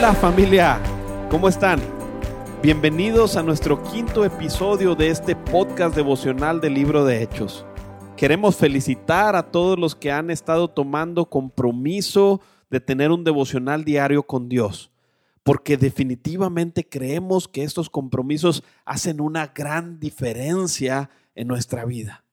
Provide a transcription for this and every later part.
Hola familia, ¿cómo están? Bienvenidos a nuestro quinto episodio de este podcast devocional del libro de Hechos. Queremos felicitar a todos los que han estado tomando compromiso de tener un devocional diario con Dios, porque definitivamente creemos que estos compromisos hacen una gran diferencia en nuestra vida.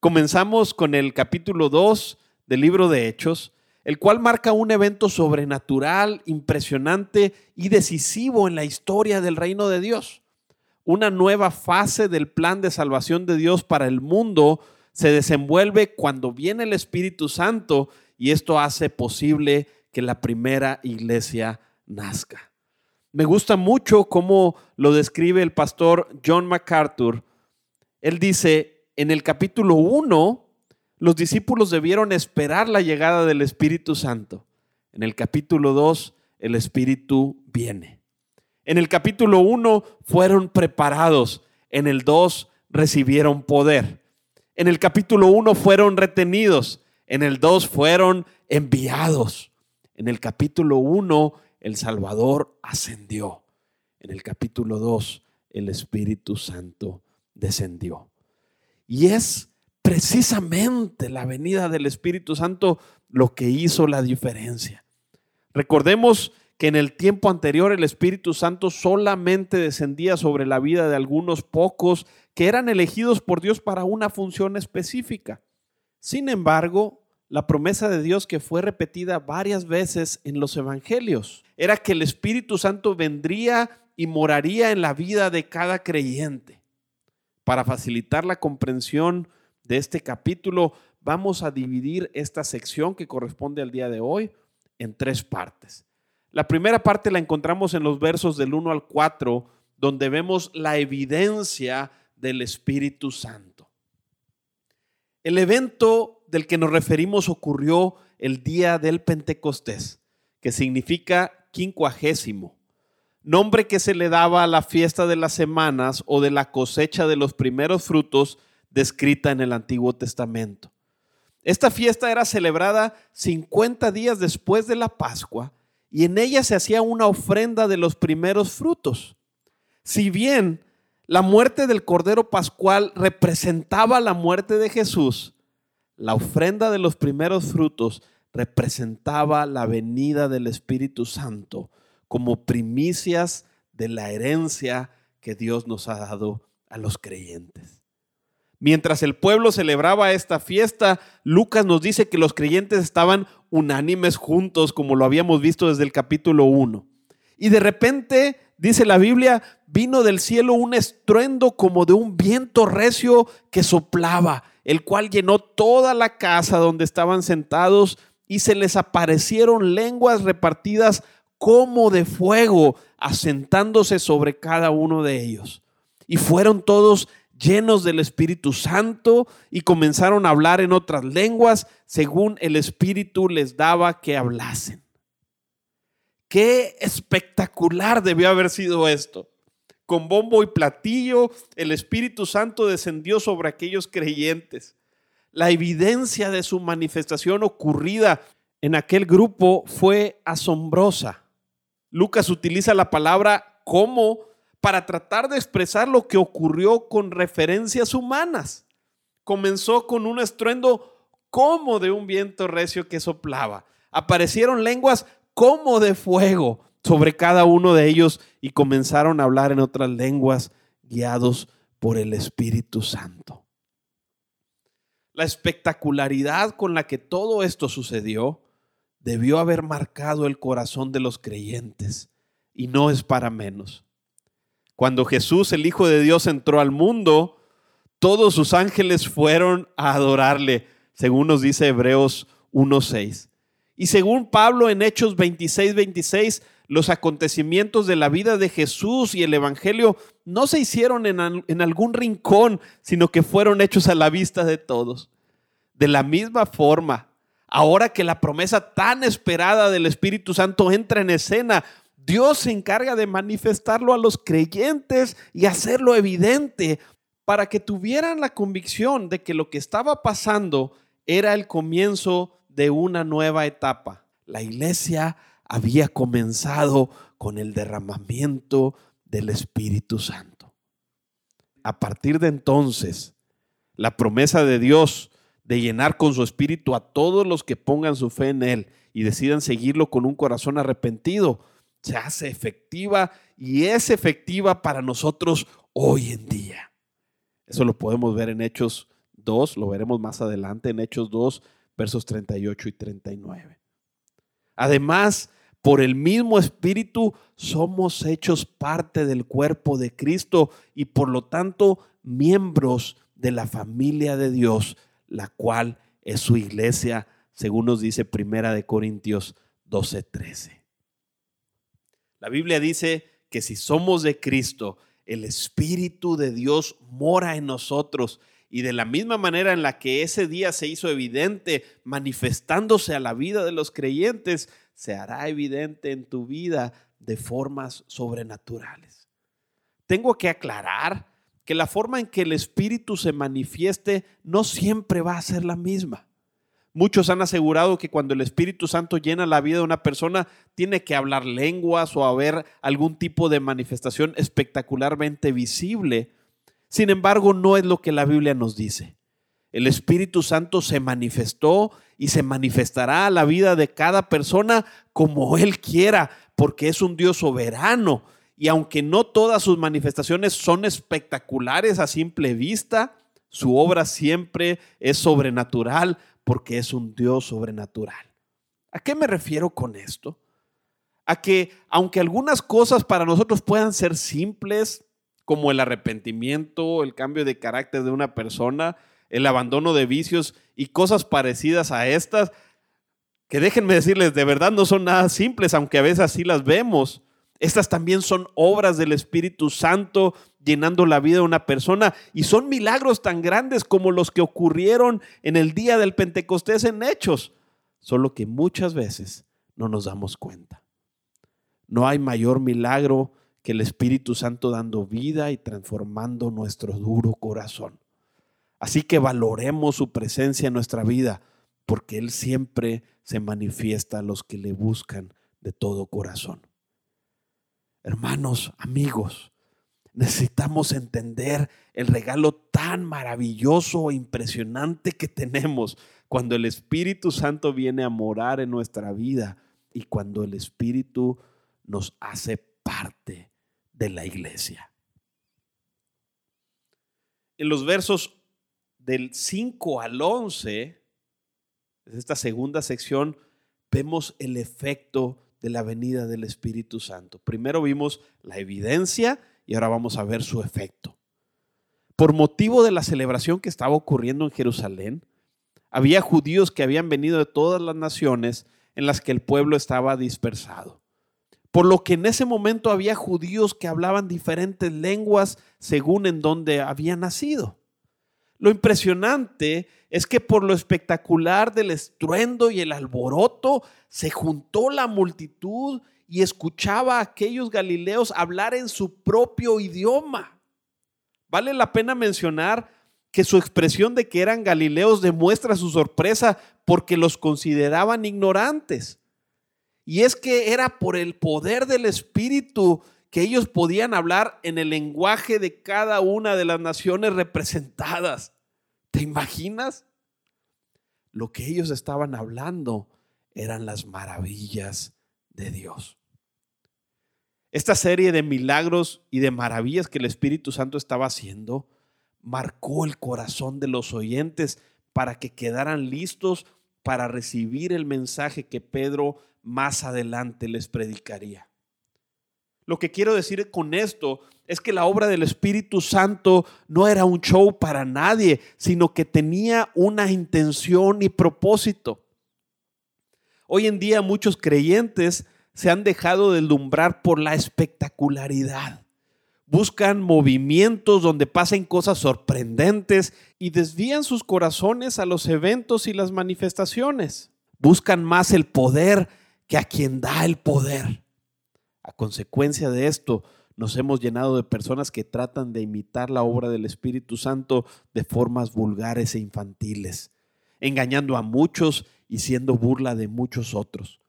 Comenzamos con el capítulo 2 del libro de Hechos el cual marca un evento sobrenatural, impresionante y decisivo en la historia del reino de Dios. Una nueva fase del plan de salvación de Dios para el mundo se desenvuelve cuando viene el Espíritu Santo y esto hace posible que la primera iglesia nazca. Me gusta mucho cómo lo describe el pastor John MacArthur. Él dice, en el capítulo 1 los discípulos debieron esperar la llegada del Espíritu Santo. En el capítulo 2, el Espíritu viene. En el capítulo 1 fueron preparados. En el 2 recibieron poder. En el capítulo 1 fueron retenidos. En el 2 fueron enviados. En el capítulo 1 el Salvador ascendió. En el capítulo 2 el Espíritu Santo descendió. Y es precisamente la venida del Espíritu Santo lo que hizo la diferencia. Recordemos que en el tiempo anterior el Espíritu Santo solamente descendía sobre la vida de algunos pocos que eran elegidos por Dios para una función específica. Sin embargo, la promesa de Dios que fue repetida varias veces en los evangelios era que el Espíritu Santo vendría y moraría en la vida de cada creyente. Para facilitar la comprensión de este capítulo, vamos a dividir esta sección que corresponde al día de hoy en tres partes. La primera parte la encontramos en los versos del 1 al 4, donde vemos la evidencia del Espíritu Santo. El evento del que nos referimos ocurrió el día del Pentecostés, que significa quincuagésimo, nombre que se le daba a la fiesta de las semanas o de la cosecha de los primeros frutos descrita en el Antiguo Testamento. Esta fiesta era celebrada 50 días después de la Pascua y en ella se hacía una ofrenda de los primeros frutos. Si bien la muerte del Cordero Pascual representaba la muerte de Jesús, la ofrenda de los primeros frutos representaba la venida del Espíritu Santo como primicias de la herencia que Dios nos ha dado a los creyentes. Mientras el pueblo celebraba esta fiesta, Lucas nos dice que los creyentes estaban unánimes juntos, como lo habíamos visto desde el capítulo 1. Y de repente, dice la Biblia, vino del cielo un estruendo como de un viento recio que soplaba, el cual llenó toda la casa donde estaban sentados y se les aparecieron lenguas repartidas como de fuego, asentándose sobre cada uno de ellos. Y fueron todos llenos del Espíritu Santo y comenzaron a hablar en otras lenguas según el Espíritu les daba que hablasen. Qué espectacular debió haber sido esto. Con bombo y platillo, el Espíritu Santo descendió sobre aquellos creyentes. La evidencia de su manifestación ocurrida en aquel grupo fue asombrosa. Lucas utiliza la palabra como para tratar de expresar lo que ocurrió con referencias humanas. Comenzó con un estruendo como de un viento recio que soplaba. Aparecieron lenguas como de fuego sobre cada uno de ellos y comenzaron a hablar en otras lenguas guiados por el Espíritu Santo. La espectacularidad con la que todo esto sucedió debió haber marcado el corazón de los creyentes y no es para menos. Cuando Jesús, el Hijo de Dios, entró al mundo, todos sus ángeles fueron a adorarle, según nos dice Hebreos 1.6. Y según Pablo en Hechos 26, 26, Los acontecimientos de la vida de Jesús y el Evangelio no se hicieron en, en, algún rincón, sino que fueron hechos a la vista de todos. De la misma forma, ahora que la promesa tan esperada del Espíritu Santo entra en escena, Dios se encarga de manifestarlo a los creyentes y hacerlo evidente para que tuvieran la convicción de que lo que estaba pasando era el comienzo de una nueva etapa. La iglesia había comenzado con el derramamiento del Espíritu Santo. A partir de entonces, la promesa de Dios de llenar con su espíritu a todos los que pongan su fe en Él y decidan seguirlo con un corazón arrepentido, se hace efectiva y es efectiva para nosotros hoy en día. Eso lo podemos ver en Hechos 2, lo veremos más adelante en Hechos 2, versos 38 y 39. Además, por el mismo Espíritu somos hechos parte del cuerpo de Cristo y por lo tanto miembros de la familia de Dios, la cual es su iglesia, según nos dice Primera de Corintios 12:13. La Biblia dice que si somos de Cristo, el Espíritu de Dios mora en nosotros y de la misma manera en la que ese día se hizo evidente, manifestándose a la vida de los creyentes, se hará evidente en tu vida de formas sobrenaturales. Tengo que aclarar que la forma en que el Espíritu se manifieste no siempre va a ser la misma. Muchos han asegurado que cuando el Espíritu Santo llena la vida de una persona, tiene que hablar lenguas o haber algún tipo de manifestación espectacularmente visible. Sin embargo, no es lo que la Biblia nos dice. El Espíritu Santo se manifestó y se manifestará a la vida de cada persona como Él quiera, porque es un Dios soberano. Y aunque no todas sus manifestaciones son espectaculares a simple vista, su obra siempre es sobrenatural porque es un Dios sobrenatural. ¿A qué me refiero con esto? A que aunque algunas cosas para nosotros puedan ser simples, como el arrepentimiento, el cambio de carácter de una persona, el abandono de vicios y cosas parecidas a estas, que déjenme decirles, de verdad no son nada simples, aunque a veces así las vemos. Estas también son obras del Espíritu Santo llenando la vida de una persona y son milagros tan grandes como los que ocurrieron en el día del Pentecostés en Hechos, solo que muchas veces no nos damos cuenta. No hay mayor milagro que el Espíritu Santo dando vida y transformando nuestro duro corazón. Así que valoremos su presencia en nuestra vida, porque Él siempre se manifiesta a los que le buscan de todo corazón. Hermanos, amigos, necesitamos entender el regalo tan maravilloso e impresionante que tenemos cuando el Espíritu Santo viene a morar en nuestra vida y cuando el Espíritu nos hace parte de la iglesia. En los versos del 5 al 11, esta segunda sección, vemos el efecto de la venida del Espíritu Santo. Primero vimos la evidencia y ahora vamos a ver su efecto. Por motivo de la celebración que estaba ocurriendo en Jerusalén, había judíos que habían venido de todas las naciones en las que el pueblo estaba dispersado. Por lo que en ese momento había judíos que hablaban diferentes lenguas según en donde habían nacido. Lo impresionante es que por lo espectacular del estruendo y el alboroto se juntó la multitud y escuchaba a aquellos galileos hablar en su propio idioma. Vale la pena mencionar que su expresión de que eran galileos demuestra su sorpresa porque los consideraban ignorantes. Y es que era por el poder del Espíritu que ellos podían hablar en el lenguaje de cada una de las naciones representadas. ¿Te imaginas? Lo que ellos estaban hablando eran las maravillas de Dios. Esta serie de milagros y de maravillas que el Espíritu Santo estaba haciendo marcó el corazón de los oyentes para que quedaran listos para recibir el mensaje que Pedro más adelante les predicaría. Lo que quiero decir con esto es que la obra del Espíritu Santo no era un show para nadie, sino que tenía una intención y propósito. Hoy en día muchos creyentes se han dejado deslumbrar por la espectacularidad. Buscan movimientos donde pasen cosas sorprendentes y desvían sus corazones a los eventos y las manifestaciones. Buscan más el poder que a quien da el poder. A consecuencia de esto, nos hemos llenado de personas que tratan de imitar la obra del Espíritu Santo de formas vulgares e infantiles, engañando a muchos y siendo burla de muchos otros.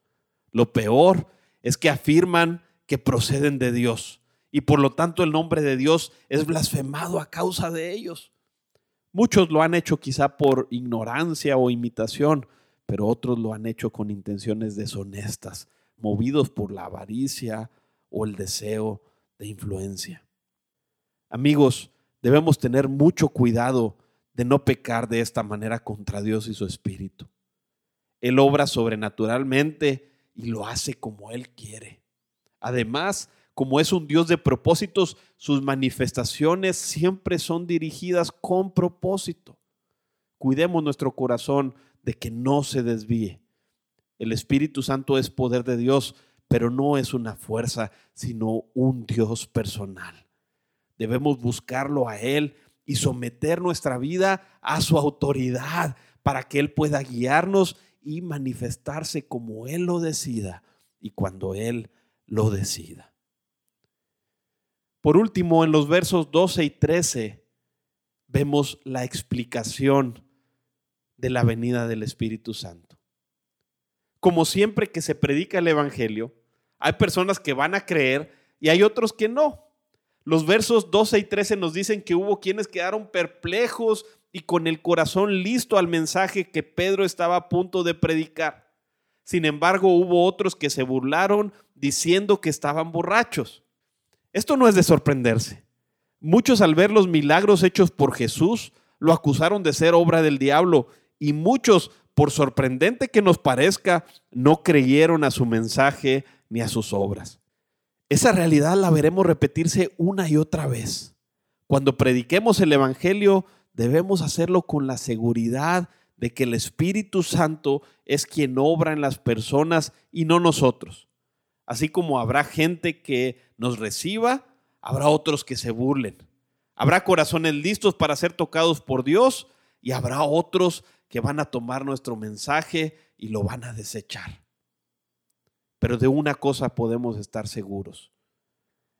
Lo peor es que afirman que proceden de Dios y por lo tanto el nombre de Dios es blasfemado a causa de ellos. Muchos lo han hecho quizá por ignorancia o imitación, pero otros lo han hecho con intenciones deshonestas, movidos por la avaricia o el deseo de influencia. Amigos, debemos tener mucho cuidado de no pecar de esta manera contra Dios y su Espíritu. Él obra sobrenaturalmente y lo hace como Él quiere. Además, como es un Dios de propósitos, sus manifestaciones siempre son dirigidas con propósito. Cuidemos nuestro corazón de que no se desvíe. El Espíritu Santo es poder de Dios pero no es una fuerza, sino un Dios personal. Debemos buscarlo a Él y someter nuestra vida a su autoridad para que Él pueda guiarnos y manifestarse como Él lo decida y cuando Él lo decida. Por último, en los versos 12 y 13 vemos la explicación de la venida del Espíritu Santo. Como siempre que se predica el Evangelio, hay personas que van a creer y hay otros que no. Los versos 12 y 13 nos dicen que hubo quienes quedaron perplejos y con el corazón listo al mensaje que Pedro estaba a punto de predicar. Sin embargo, hubo otros que se burlaron diciendo que estaban borrachos. Esto no es de sorprenderse. Muchos al ver los milagros hechos por Jesús lo acusaron de ser obra del diablo y muchos, por sorprendente que nos parezca, no creyeron a su mensaje ni a sus obras. Esa realidad la veremos repetirse una y otra vez. Cuando prediquemos el Evangelio, debemos hacerlo con la seguridad de que el Espíritu Santo es quien obra en las personas y no nosotros. Así como habrá gente que nos reciba, habrá otros que se burlen. Habrá corazones listos para ser tocados por Dios y habrá otros que van a tomar nuestro mensaje y lo van a desechar. Pero de una cosa podemos estar seguros.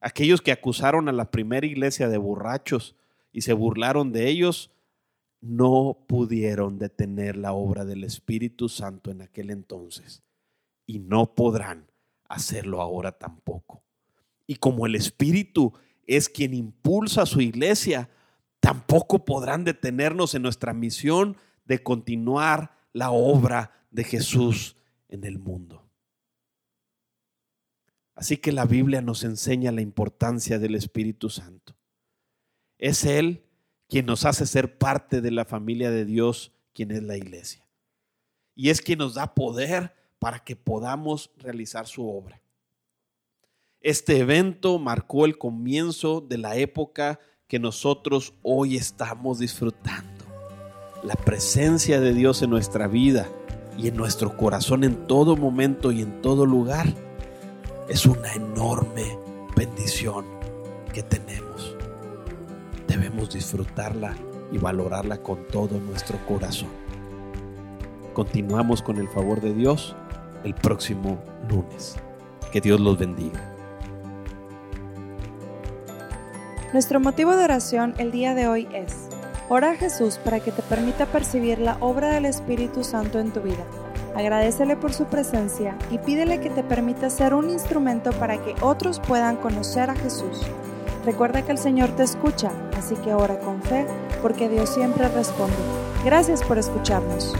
Aquellos que acusaron a la primera iglesia de borrachos y se burlaron de ellos, no pudieron detener la obra del Espíritu Santo en aquel entonces y no podrán hacerlo ahora tampoco. Y como el Espíritu es quien impulsa a su iglesia, tampoco podrán detenernos en nuestra misión de continuar la obra de Jesús en el mundo. Así que la Biblia nos enseña la importancia del Espíritu Santo. Es Él quien nos hace ser parte de la familia de Dios, quien es la iglesia. Y es quien nos da poder para que podamos realizar su obra. Este evento marcó el comienzo de la época que nosotros hoy estamos disfrutando. La presencia de Dios en nuestra vida y en nuestro corazón en todo momento y en todo lugar es una enorme bendición que tenemos. Debemos disfrutarla y valorarla con todo nuestro corazón. Continuamos con el favor de Dios el próximo lunes. Que Dios los bendiga. Nuestro motivo de oración el día de hoy es, ora a Jesús para que te permita percibir la obra del Espíritu Santo en tu vida Agradecele por su presencia y pídele que te permita ser un instrumento para que otros puedan conocer a Jesús. Recuerda que el Señor te escucha, así que ora con fe, porque Dios siempre responde. Gracias por escucharnos.